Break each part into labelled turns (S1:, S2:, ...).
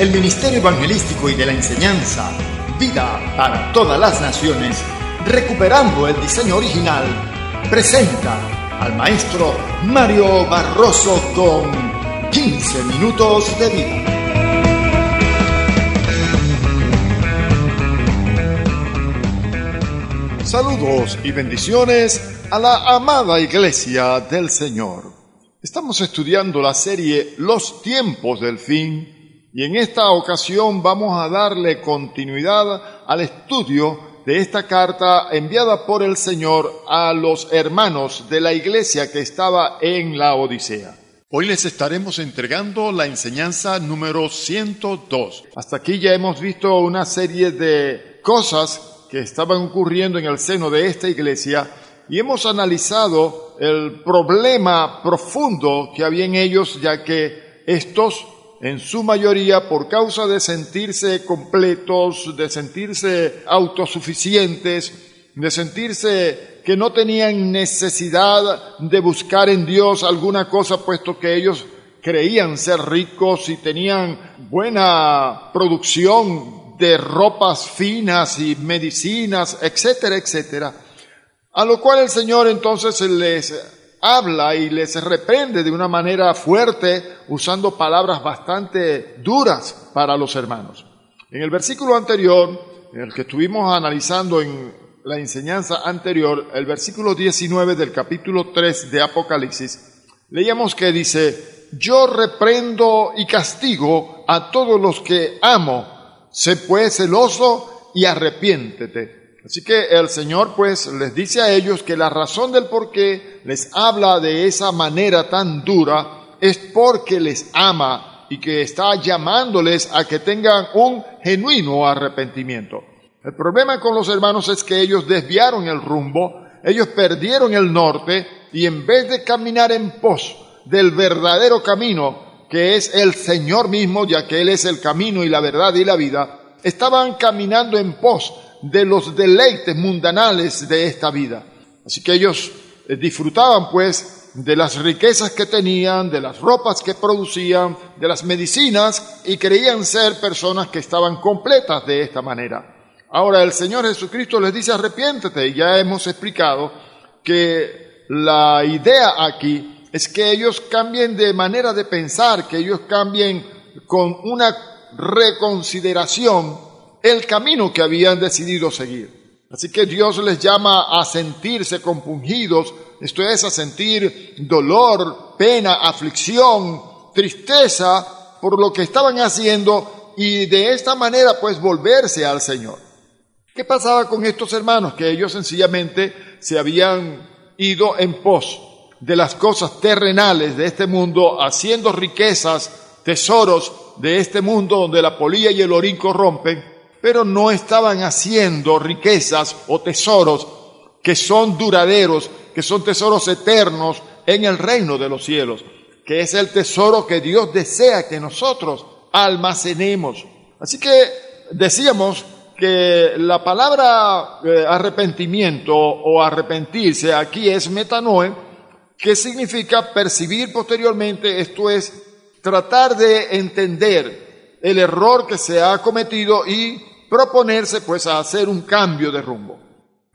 S1: El Ministerio Evangelístico y de la Enseñanza, Vida para todas las naciones, recuperando el diseño original, presenta al maestro Mario Barroso con 15 minutos de vida. Saludos y bendiciones a la amada iglesia del Señor. Estamos estudiando la serie Los tiempos del fin y en esta ocasión vamos a darle continuidad al estudio de esta carta enviada por el Señor a los hermanos de la iglesia que estaba en la Odisea. Hoy les estaremos entregando la enseñanza número 102. Hasta aquí ya hemos visto una serie de cosas que estaban ocurriendo en el seno de esta iglesia y hemos analizado el problema profundo que había en ellos, ya que estos en su mayoría por causa de sentirse completos, de sentirse autosuficientes, de sentirse que no tenían necesidad de buscar en Dios alguna cosa, puesto que ellos creían ser ricos y tenían buena producción de ropas finas y medicinas, etcétera, etcétera. A lo cual el Señor entonces les habla y les reprende de una manera fuerte, usando palabras bastante duras para los hermanos. En el versículo anterior, en el que estuvimos analizando en la enseñanza anterior, el versículo 19 del capítulo 3 de Apocalipsis, leíamos que dice, yo reprendo y castigo a todos los que amo, sé pues celoso y arrepiéntete. Así que el Señor pues les dice a ellos que la razón del por qué les habla de esa manera tan dura es porque les ama y que está llamándoles a que tengan un genuino arrepentimiento. El problema con los hermanos es que ellos desviaron el rumbo, ellos perdieron el norte y en vez de caminar en pos del verdadero camino, que es el Señor mismo, ya que Él es el camino y la verdad y la vida, estaban caminando en pos de los deleites mundanales de esta vida. Así que ellos eh, disfrutaban pues de las riquezas que tenían, de las ropas que producían, de las medicinas y creían ser personas que estaban completas de esta manera. Ahora el Señor Jesucristo les dice arrepiéntete y ya hemos explicado que la idea aquí es que ellos cambien de manera de pensar, que ellos cambien con una reconsideración el camino que habían decidido seguir. Así que Dios les llama a sentirse compungidos, esto es, a sentir dolor, pena, aflicción, tristeza por lo que estaban haciendo y de esta manera pues volverse al Señor. ¿Qué pasaba con estos hermanos? Que ellos sencillamente se habían ido en pos de las cosas terrenales de este mundo, haciendo riquezas, tesoros de este mundo donde la polilla y el orín corrompen, pero no estaban haciendo riquezas o tesoros que son duraderos, que son tesoros eternos en el reino de los cielos, que es el tesoro que Dios desea que nosotros almacenemos. Así que decíamos que la palabra eh, arrepentimiento o arrepentirse aquí es metanoe, que significa percibir posteriormente, esto es tratar de entender el error que se ha cometido y proponerse pues a hacer un cambio de rumbo.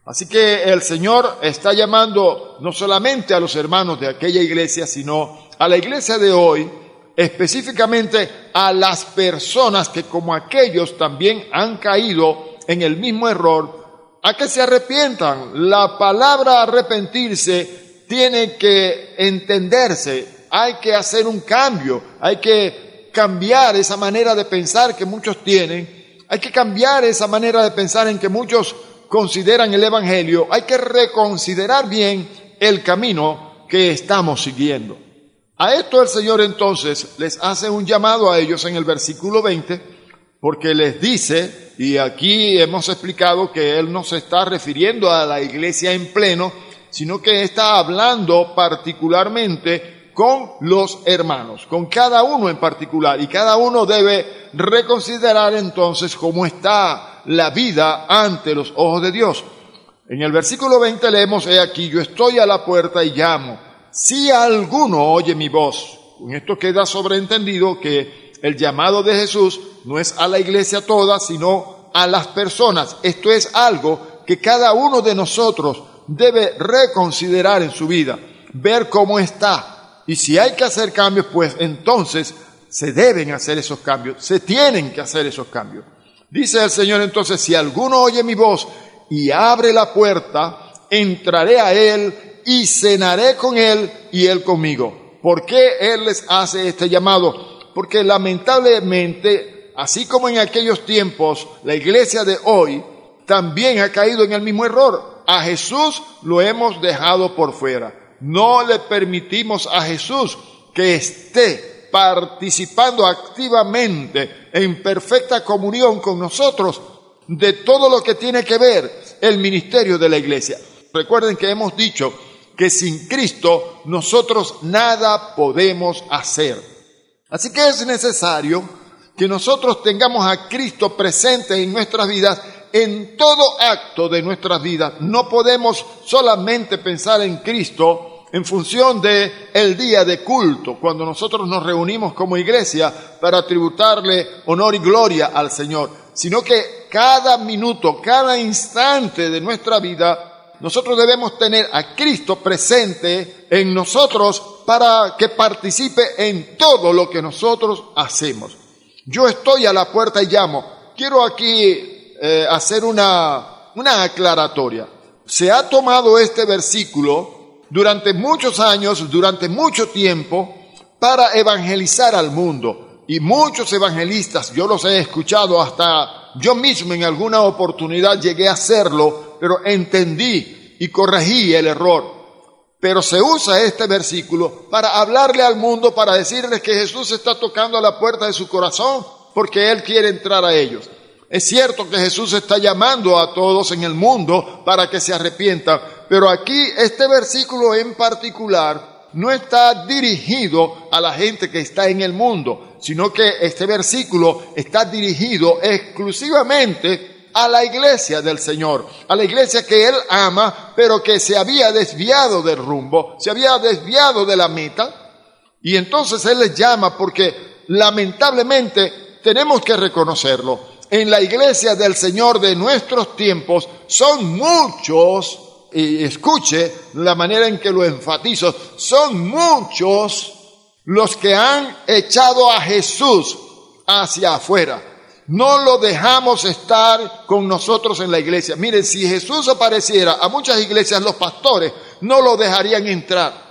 S1: Así que el Señor está llamando no solamente a los hermanos de aquella iglesia, sino a la iglesia de hoy, específicamente a las personas que como aquellos también han caído en el mismo error, a que se arrepientan. La palabra arrepentirse tiene que entenderse, hay que hacer un cambio, hay que cambiar esa manera de pensar que muchos tienen hay que cambiar esa manera de pensar en que muchos consideran el Evangelio, hay que reconsiderar bien el camino que estamos siguiendo. A esto el Señor entonces les hace un llamado a ellos en el versículo 20, porque les dice, y aquí hemos explicado que Él no se está refiriendo a la iglesia en pleno, sino que está hablando particularmente con los hermanos, con cada uno en particular, y cada uno debe reconsiderar entonces cómo está la vida ante los ojos de Dios. En el versículo 20 leemos, he aquí, yo estoy a la puerta y llamo si alguno oye mi voz, con esto queda sobreentendido que el llamado de Jesús no es a la iglesia toda, sino a las personas. Esto es algo que cada uno de nosotros debe reconsiderar en su vida, ver cómo está. Y si hay que hacer cambios, pues entonces se deben hacer esos cambios, se tienen que hacer esos cambios. Dice el Señor entonces, si alguno oye mi voz y abre la puerta, entraré a él y cenaré con él y él conmigo. ¿Por qué él les hace este llamado? Porque lamentablemente, así como en aquellos tiempos, la iglesia de hoy también ha caído en el mismo error. A Jesús lo hemos dejado por fuera. No le permitimos a Jesús que esté participando activamente en perfecta comunión con nosotros de todo lo que tiene que ver el ministerio de la iglesia. Recuerden que hemos dicho que sin Cristo nosotros nada podemos hacer. Así que es necesario que nosotros tengamos a Cristo presente en nuestras vidas en todo acto de nuestras vidas. No podemos solamente pensar en Cristo en función de el día de culto, cuando nosotros nos reunimos como iglesia para tributarle honor y gloria al Señor, sino que cada minuto, cada instante de nuestra vida nosotros debemos tener a Cristo presente en nosotros para que participe en todo lo que nosotros hacemos. Yo estoy a la puerta y llamo. Quiero aquí eh, hacer una, una aclaratoria. Se ha tomado este versículo durante muchos años, durante mucho tiempo, para evangelizar al mundo. Y muchos evangelistas, yo los he escuchado hasta yo mismo en alguna oportunidad llegué a hacerlo, pero entendí y corregí el error. Pero se usa este versículo para hablarle al mundo, para decirles que Jesús está tocando a la puerta de su corazón, porque Él quiere entrar a ellos. Es cierto que Jesús está llamando a todos en el mundo para que se arrepientan, pero aquí este versículo en particular no está dirigido a la gente que está en el mundo, sino que este versículo está dirigido exclusivamente a la iglesia del Señor, a la iglesia que Él ama, pero que se había desviado del rumbo, se había desviado de la meta. Y entonces Él les llama porque lamentablemente tenemos que reconocerlo. En la iglesia del Señor de nuestros tiempos son muchos, y escuche la manera en que lo enfatizo, son muchos los que han echado a Jesús hacia afuera. No lo dejamos estar con nosotros en la iglesia. Miren, si Jesús apareciera a muchas iglesias, los pastores no lo dejarían entrar.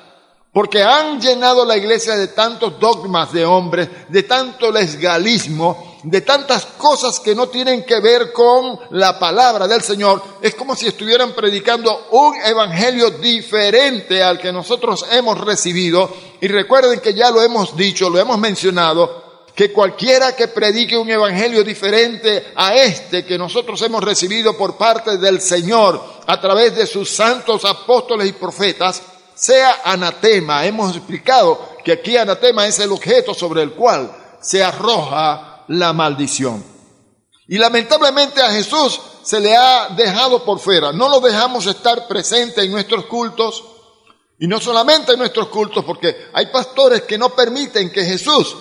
S1: Porque han llenado la iglesia de tantos dogmas de hombres, de tanto lesgalismo, de tantas cosas que no tienen que ver con la palabra del Señor. Es como si estuvieran predicando un evangelio diferente al que nosotros hemos recibido. Y recuerden que ya lo hemos dicho, lo hemos mencionado, que cualquiera que predique un evangelio diferente a este que nosotros hemos recibido por parte del Señor a través de sus santos apóstoles y profetas, sea anatema. Hemos explicado que aquí anatema es el objeto sobre el cual se arroja la maldición. Y lamentablemente a Jesús se le ha dejado por fuera. No lo dejamos estar presente en nuestros cultos. Y no solamente en nuestros cultos, porque hay pastores que no permiten que Jesús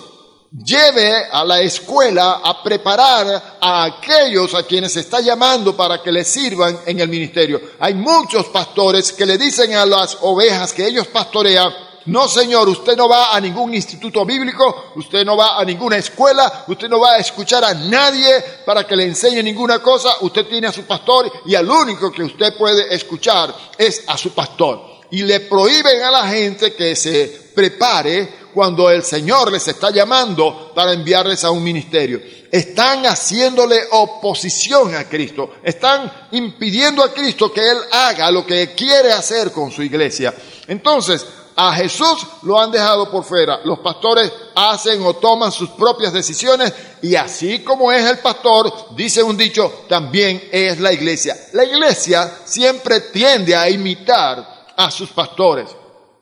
S1: lleve a la escuela a preparar a aquellos a quienes está llamando para que les sirvan en el ministerio. Hay muchos pastores que le dicen a las ovejas que ellos pastorean, no señor, usted no va a ningún instituto bíblico, usted no va a ninguna escuela, usted no va a escuchar a nadie para que le enseñe ninguna cosa, usted tiene a su pastor y al único que usted puede escuchar es a su pastor. Y le prohíben a la gente que se prepare cuando el Señor les está llamando para enviarles a un ministerio. Están haciéndole oposición a Cristo, están impidiendo a Cristo que Él haga lo que quiere hacer con su iglesia. Entonces, a Jesús lo han dejado por fuera. Los pastores hacen o toman sus propias decisiones y así como es el pastor, dice un dicho, también es la iglesia. La iglesia siempre tiende a imitar a sus pastores.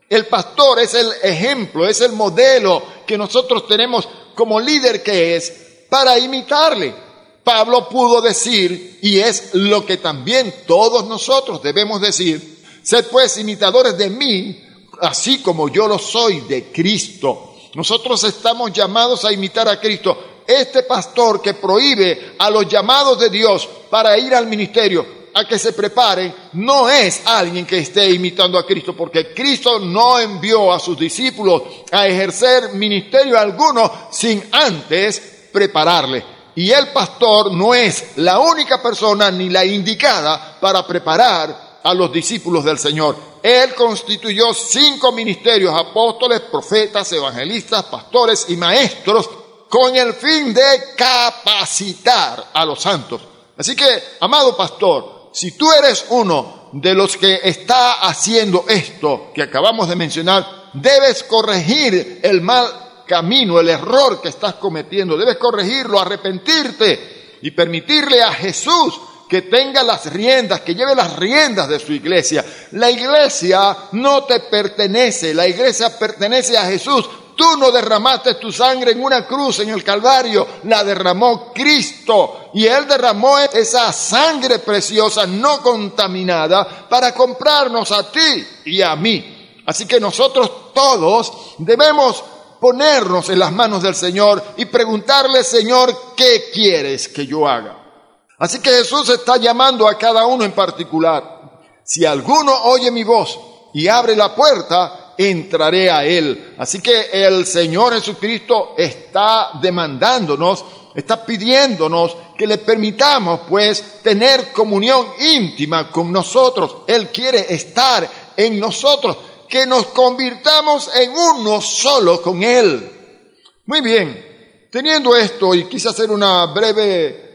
S1: El pastor es el ejemplo, es el modelo que nosotros tenemos como líder que es para imitarle. Pablo pudo decir, y es lo que también todos nosotros debemos decir, sed pues imitadores de mí, así como yo lo soy de Cristo. Nosotros estamos llamados a imitar a Cristo. Este pastor que prohíbe a los llamados de Dios para ir al ministerio a que se preparen, no es alguien que esté imitando a Cristo, porque Cristo no envió a sus discípulos a ejercer ministerio alguno sin antes prepararle. Y el pastor no es la única persona ni la indicada para preparar a los discípulos del Señor. Él constituyó cinco ministerios, apóstoles, profetas, evangelistas, pastores y maestros, con el fin de capacitar a los santos. Así que, amado pastor, si tú eres uno de los que está haciendo esto que acabamos de mencionar, debes corregir el mal camino, el error que estás cometiendo, debes corregirlo, arrepentirte y permitirle a Jesús que tenga las riendas, que lleve las riendas de su iglesia. La iglesia no te pertenece, la iglesia pertenece a Jesús. Tú no derramaste tu sangre en una cruz en el Calvario, la derramó Cristo. Y Él derramó esa sangre preciosa, no contaminada, para comprarnos a ti y a mí. Así que nosotros todos debemos ponernos en las manos del Señor y preguntarle, Señor, ¿qué quieres que yo haga? Así que Jesús está llamando a cada uno en particular. Si alguno oye mi voz y abre la puerta, entraré a él. Así que el Señor Jesucristo está demandándonos, está pidiéndonos que le permitamos pues tener comunión íntima con nosotros. Él quiere estar en nosotros, que nos convirtamos en uno solo con Él. Muy bien, teniendo esto y quise hacer una breve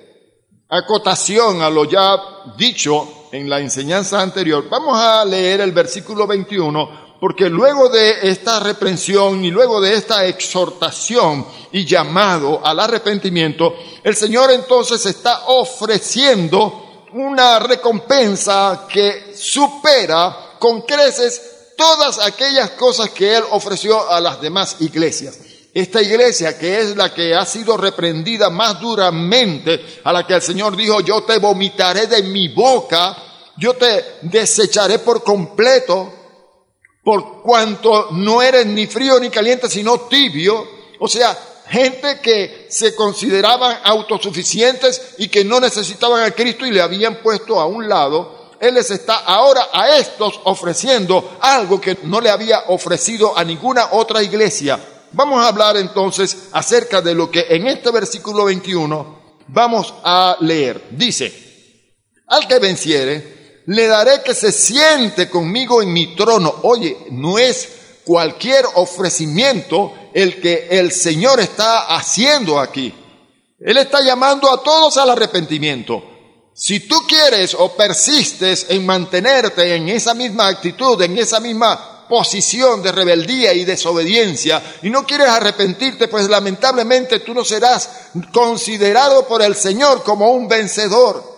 S1: acotación a lo ya dicho en la enseñanza anterior, vamos a leer el versículo 21, porque luego de esta reprensión y luego de esta exhortación y llamado al arrepentimiento, el Señor entonces está ofreciendo una recompensa que supera con creces todas aquellas cosas que Él ofreció a las demás iglesias. Esta iglesia que es la que ha sido reprendida más duramente, a la que el Señor dijo, yo te vomitaré de mi boca, yo te desecharé por completo, por cuanto no eres ni frío ni caliente, sino tibio. O sea, gente que se consideraban autosuficientes y que no necesitaban a Cristo y le habían puesto a un lado. Él les está ahora a estos ofreciendo algo que no le había ofrecido a ninguna otra iglesia Vamos a hablar entonces acerca de lo que en este versículo 21 vamos a leer. Dice, al que venciere, le daré que se siente conmigo en mi trono. Oye, no es cualquier ofrecimiento el que el Señor está haciendo aquí. Él está llamando a todos al arrepentimiento. Si tú quieres o persistes en mantenerte en esa misma actitud, en esa misma posición de rebeldía y desobediencia y no quieres arrepentirte, pues lamentablemente tú no serás considerado por el Señor como un vencedor.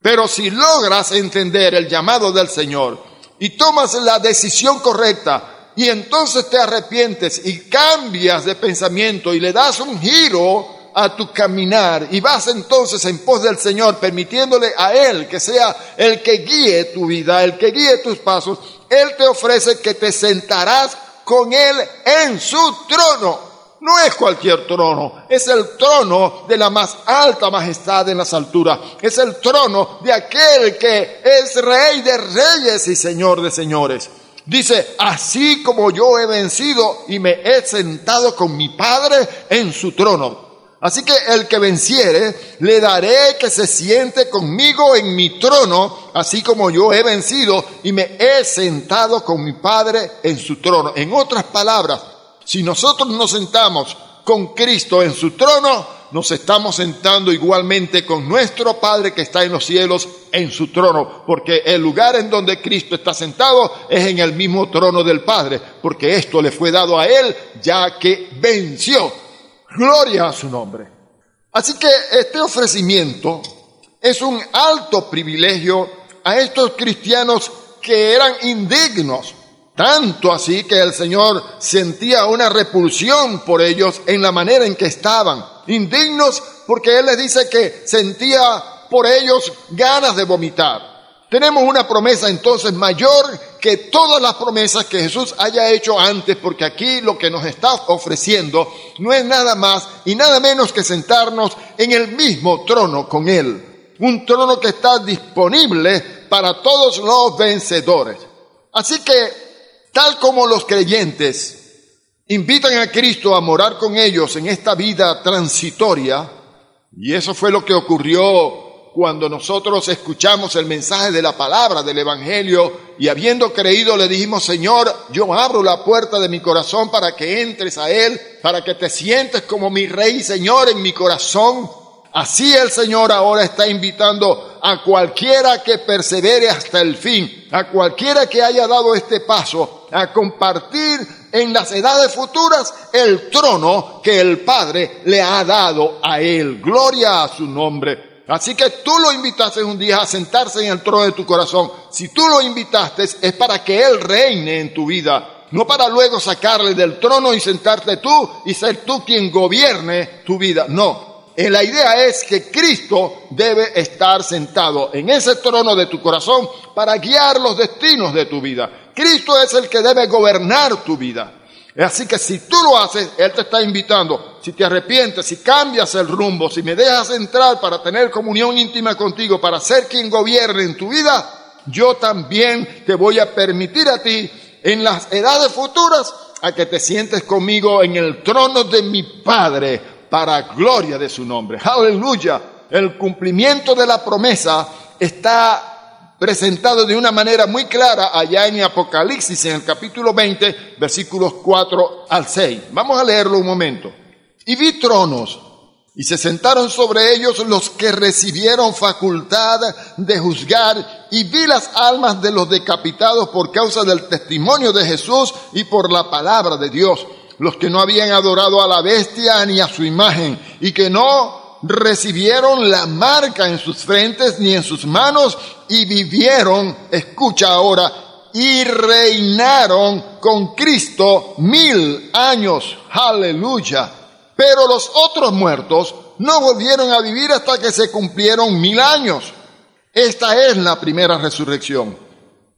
S1: Pero si logras entender el llamado del Señor y tomas la decisión correcta y entonces te arrepientes y cambias de pensamiento y le das un giro a tu caminar y vas entonces en pos del Señor, permitiéndole a Él que sea el que guíe tu vida, el que guíe tus pasos, él te ofrece que te sentarás con Él en su trono. No es cualquier trono, es el trono de la más alta majestad en las alturas. Es el trono de aquel que es rey de reyes y señor de señores. Dice, así como yo he vencido y me he sentado con mi Padre en su trono. Así que el que venciere, le daré que se siente conmigo en mi trono, así como yo he vencido y me he sentado con mi Padre en su trono. En otras palabras, Si nosotros nos sentamos con Cristo en su trono, nos estamos sentando igualmente con nuestro Padre que está en los cielos en su trono, porque el lugar en donde Cristo está sentado es en el mismo trono del Padre, porque esto le fue dado a Él ya que venció. Gloria a su nombre. Así que este ofrecimiento es un alto privilegio a estos cristianos que eran indignos, tanto así que el Señor sentía una repulsión por ellos en la manera en que estaban. Indignos porque Él les dice que sentía por ellos ganas de vomitar. Tenemos una promesa entonces mayor que todas las promesas que Jesús haya hecho antes, porque aquí lo que nos está ofreciendo no es nada más y nada menos que sentarnos en el mismo trono con Él. Un trono que está disponible para todos los vencedores. Así que Tal como los creyentes invitan a Cristo a morar con ellos en esta vida transitoria, y eso fue lo que ocurrió cuando nosotros escuchamos el mensaje de la palabra del Evangelio y habiendo creído le dijimos, Señor, yo abro la puerta de mi corazón para que entres a Él, para que te sientes como mi Rey Señor en mi corazón. Así el Señor ahora está invitando a cualquiera que persevere hasta el fin, a cualquiera que haya dado este paso, a compartir en las edades futuras el trono que el Padre le ha dado a él. Gloria a su nombre. Así que tú lo invitaste un día a sentarse en el trono de tu corazón. Si tú lo invitaste es para que Él reine en tu vida, no para luego sacarle del trono y sentarte tú y ser tú quien gobierne tu vida. No, eh, la idea es que Cristo debe estar sentado en ese trono de tu corazón para guiar los destinos de tu vida. Cristo es el que debe gobernar tu vida. Así que si tú lo haces, Él te está invitando. Si te arrepientes, si cambias el rumbo, si me dejas entrar para tener comunión íntima contigo, para ser quien gobierne en tu vida, yo también te voy a permitir a ti en las edades futuras a que te sientes conmigo en el trono de mi Padre para gloria de su nombre. Aleluya. El cumplimiento de la promesa está presentado de una manera muy clara allá en Apocalipsis, en el capítulo 20, versículos 4 al 6. Vamos a leerlo un momento. Y vi tronos, y se sentaron sobre ellos los que recibieron facultad de juzgar, y vi las almas de los decapitados por causa del testimonio de Jesús y por la palabra de Dios los que no habían adorado a la bestia ni a su imagen y que no recibieron la marca en sus frentes ni en sus manos y vivieron, escucha ahora, y reinaron con Cristo mil años. Aleluya. Pero los otros muertos no volvieron a vivir hasta que se cumplieron mil años. Esta es la primera resurrección.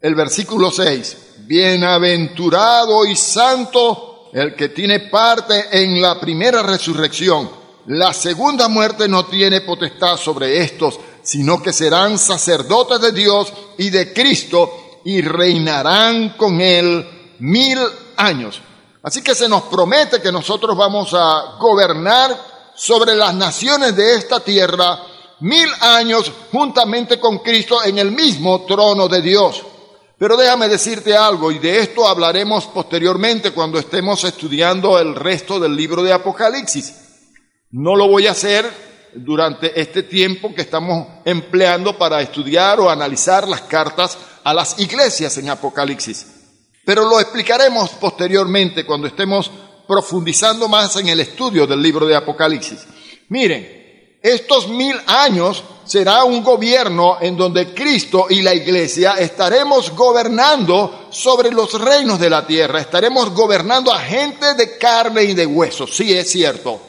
S1: El versículo 6. Bienaventurado y santo el que tiene parte en la primera resurrección. La segunda muerte no tiene potestad sobre estos, sino que serán sacerdotes de Dios y de Cristo y reinarán con él mil años. Así que se nos promete que nosotros vamos a gobernar sobre las naciones de esta tierra mil años juntamente con Cristo en el mismo trono de Dios. Pero déjame decirte algo, y de esto hablaremos posteriormente cuando estemos estudiando el resto del libro de Apocalipsis. No lo voy a hacer durante este tiempo que estamos empleando para estudiar o analizar las cartas a las iglesias en Apocalipsis. Pero lo explicaremos posteriormente cuando estemos profundizando más en el estudio del libro de Apocalipsis. Miren, estos mil años será un gobierno en donde Cristo y la iglesia estaremos gobernando sobre los reinos de la tierra, estaremos gobernando a gente de carne y de hueso, sí es cierto.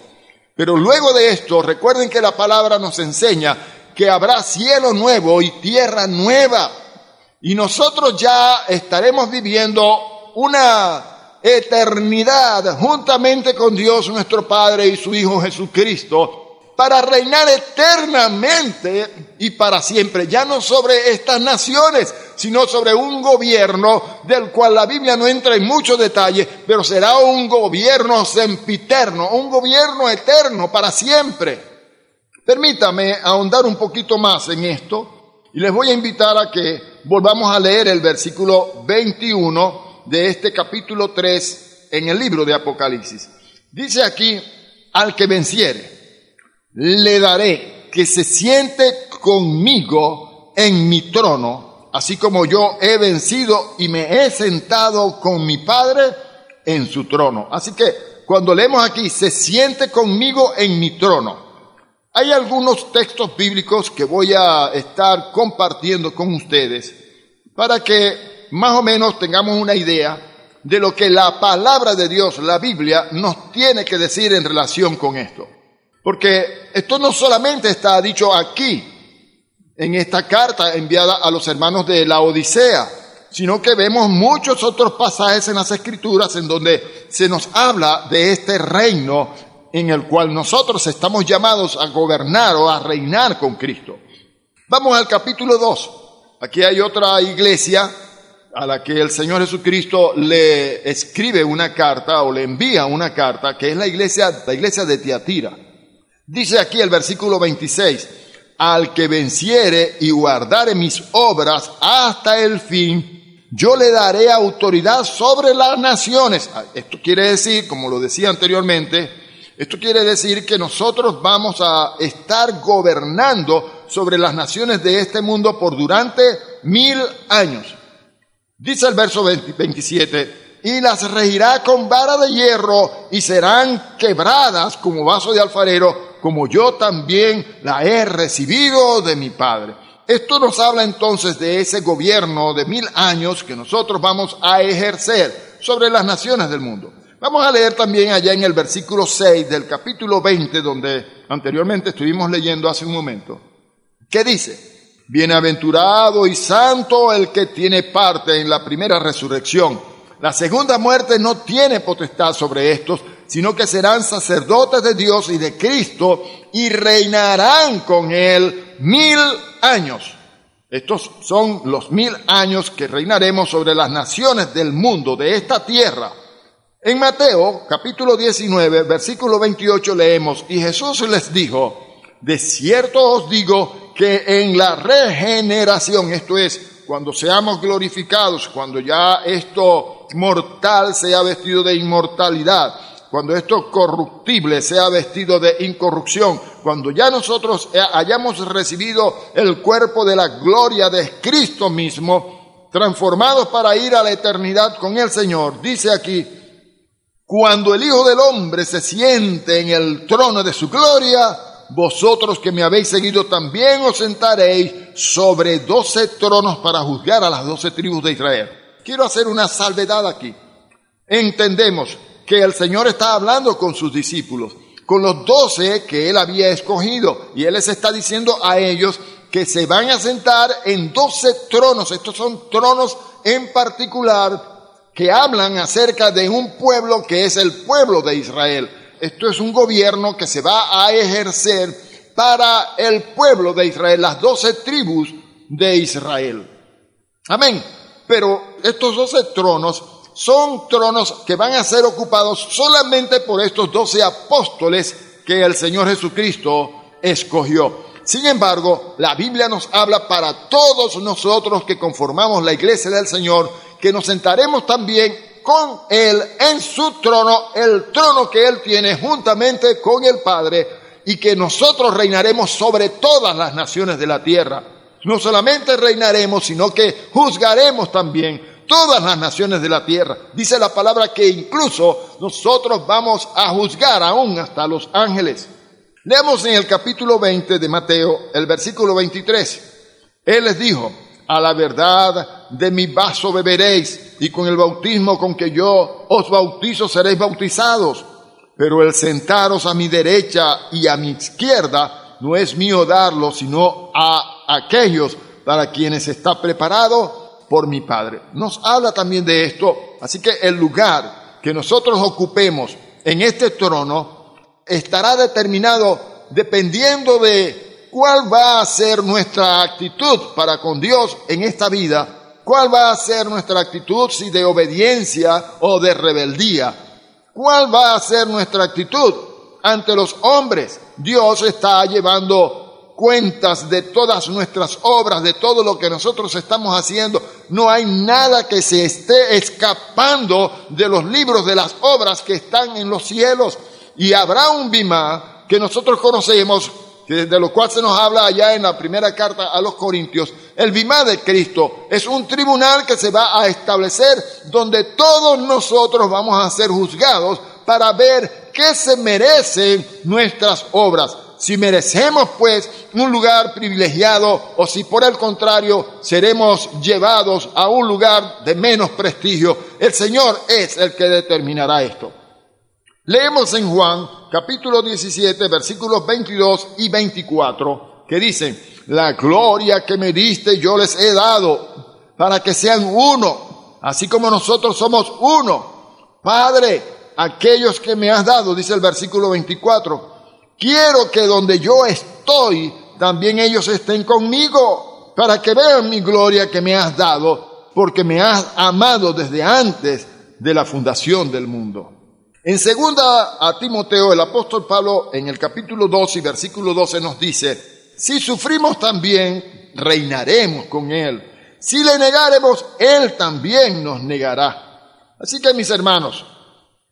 S1: Pero luego de esto, recuerden que la palabra nos enseña que habrá cielo nuevo y tierra nueva. Y nosotros ya estaremos viviendo una eternidad juntamente con Dios nuestro Padre y su Hijo Jesucristo para reinar eternamente y para siempre, ya no sobre estas naciones, sino sobre un gobierno del cual la Biblia no entra en muchos detalles, pero será un gobierno sempiterno, un gobierno eterno para siempre. Permítame ahondar un poquito más en esto y les voy a invitar a que volvamos a leer el versículo 21 de este capítulo 3 en el libro de Apocalipsis. Dice aquí, al que venciere, le daré que se siente conmigo en mi trono, así como yo he vencido y me he sentado con mi Padre en su trono. Así que cuando leemos aquí, se siente conmigo en mi trono. Hay algunos textos bíblicos que voy a estar compartiendo con ustedes para que más o menos tengamos una idea de lo que la palabra de Dios, la Biblia, nos tiene que decir en relación con esto. Porque esto no solamente está dicho aquí, en esta carta enviada a los hermanos de la Odisea, sino que vemos muchos otros pasajes en las Escrituras en donde se nos habla de este reino en el cual nosotros estamos llamados a gobernar o a reinar con Cristo. Vamos al capítulo 2. Aquí hay otra iglesia a la que el Señor Jesucristo le escribe una carta o le envía una carta, que es la iglesia, la iglesia de Tiatira. Dice aquí el versículo 26, al que venciere y guardare mis obras hasta el fin, yo le daré autoridad sobre las naciones. Ah, esto quiere decir, como lo decía anteriormente, esto quiere decir que nosotros vamos a estar gobernando sobre las naciones de este mundo por durante mil años. Dice el verso 27, y las regirá con vara de hierro y serán quebradas como vaso de alfarero, como yo también la he recibido de mi Padre. Esto nos habla entonces de ese gobierno de mil años que nosotros vamos a ejercer sobre las naciones del mundo. Vamos a leer también allá en el versículo 6 del capítulo 20, donde anteriormente estuvimos leyendo hace un momento. ¿Qué dice? Bienaventurado y santo el que tiene parte en la primera resurrección. La segunda muerte no tiene potestad sobre estos, sino que serán sacerdotes de Dios y de Cristo y reinarán con él mil años. Estos son los mil años que reinaremos sobre las naciones del mundo, de esta tierra. En Mateo capítulo 19, versículo 28 leemos, y Jesús les dijo, de cierto os digo que en la regeneración, esto es, cuando seamos glorificados, cuando ya esto mortal sea vestido de inmortalidad, cuando esto corruptible sea vestido de incorrupción, cuando ya nosotros hayamos recibido el cuerpo de la gloria de Cristo mismo, transformados para ir a la eternidad con el Señor, dice aquí, cuando el Hijo del Hombre se siente en el trono de su gloria, vosotros que me habéis seguido también os sentaréis sobre doce tronos para juzgar a las doce tribus de Israel. Quiero hacer una salvedad aquí. Entendemos que el Señor está hablando con sus discípulos, con los doce que Él había escogido, y Él les está diciendo a ellos que se van a sentar en doce tronos. Estos son tronos en particular que hablan acerca de un pueblo que es el pueblo de Israel esto es un gobierno que se va a ejercer para el pueblo de Israel, las doce tribus de Israel. Amén. Pero estos doce tronos son tronos que van a ser ocupados solamente por estos doce apóstoles que el Señor Jesucristo escogió. Sin embargo, la Biblia nos habla para todos nosotros que conformamos la iglesia del Señor, que nos sentaremos también con Él en su trono, el trono que Él tiene juntamente con el Padre, y que nosotros reinaremos sobre todas las naciones de la tierra. No solamente reinaremos, sino que juzgaremos también todas las naciones de la tierra. Dice la palabra que incluso nosotros vamos a juzgar aún hasta los ángeles. Leamos en el capítulo 20 de Mateo, el versículo 23. Él les dijo, a la verdad de mi vaso beberéis, y con el bautismo con que yo os bautizo seréis bautizados. Pero el sentaros a mi derecha y a mi izquierda no es mío darlo, sino a aquellos para quienes está preparado por mi Padre. Nos habla también de esto, así que el lugar que nosotros ocupemos en este trono estará determinado dependiendo de ¿Cuál va a ser nuestra actitud para con Dios en esta vida? ¿Cuál va a ser nuestra actitud si de obediencia o de rebeldía? ¿Cuál va a ser nuestra actitud ante los hombres? Dios está llevando cuentas de todas nuestras obras, de todo lo que nosotros estamos haciendo. No hay nada que se esté escapando de los libros de las obras que están en los cielos. Y habrá un bimá que nosotros conocemos, de lo cual se nos habla allá en la primera carta a los Corintios. El bimá de Cristo es un tribunal que se va a establecer donde todos nosotros vamos a ser juzgados para ver qué se merecen nuestras obras si merecemos pues un lugar privilegiado o si por el contrario seremos llevados a un lugar de menos prestigio. El Señor es el que determinará esto. Leemos en Juan capítulo 17 versículos 22 y 24 que dicen, la gloria que me diste yo les he dado para que sean uno, así como nosotros somos uno. Padre, aquellos que me has dado, dice el versículo 24, Quiero que donde yo estoy, también ellos estén conmigo, para que vean mi gloria que me has dado, porque me has amado desde antes de la fundación del mundo. En segunda a Timoteo, el apóstol Pablo, en el capítulo 2 y versículo 12 nos dice, si sufrimos también, reinaremos con él. Si le negaremos, él también nos negará. Así que mis hermanos,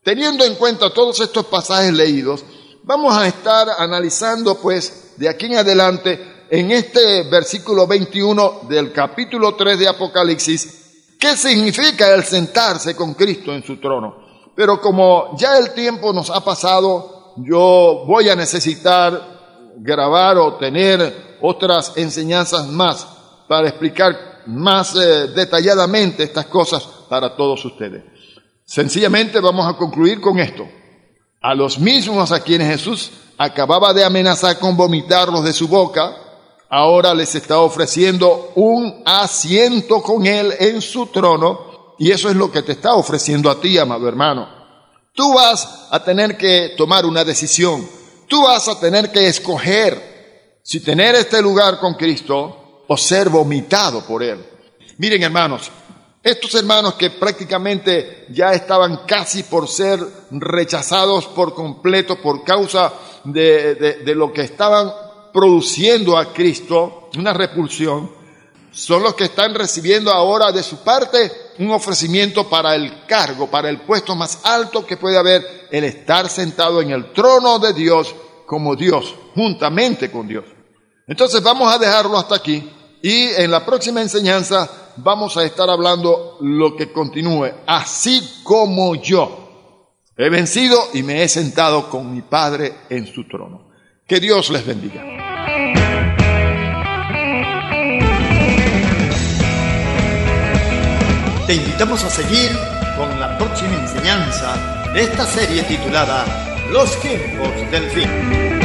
S1: teniendo en cuenta todos estos pasajes leídos, vamos a estar analizando pues de aquí en adelante en este versículo 21 del capítulo 3 de Apocalipsis, qué significa el sentarse con Cristo en su trono. Pero como ya el tiempo nos ha pasado, yo voy a necesitar grabar o tener otras enseñanzas más para explicar más eh, detalladamente estas cosas para todos ustedes. Sencillamente vamos a concluir con esto a los mismos a quienes Jesús acababa de amenazar con vomitarlos de su boca, ahora les está ofreciendo un asiento con Él en su trono, y eso es lo que te está ofreciendo a ti, amado hermano. Tú vas a tener que tomar una decisión, tú vas a tener que escoger si tener este lugar con Cristo o ser vomitado por Él. Miren hermanos, estos hermanos que prácticamente ya estaban casi por ser rechazados por completo por causa de, lo que estaban produciendo a Cristo, una repulsión, son los que están recibiendo ahora de su parte un ofrecimiento para el cargo, para el puesto más alto que puede haber, el estar sentado en el trono de Dios como Dios, juntamente con Dios. Entonces vamos a dejarlo hasta aquí y en la próxima enseñanza vamos a estar hablando lo que continúe, así como yo he vencido y me he sentado con mi Padre en su trono. Que Dios les bendiga.
S2: Te invitamos a seguir con la próxima enseñanza de esta serie titulada Los tiempos del fin.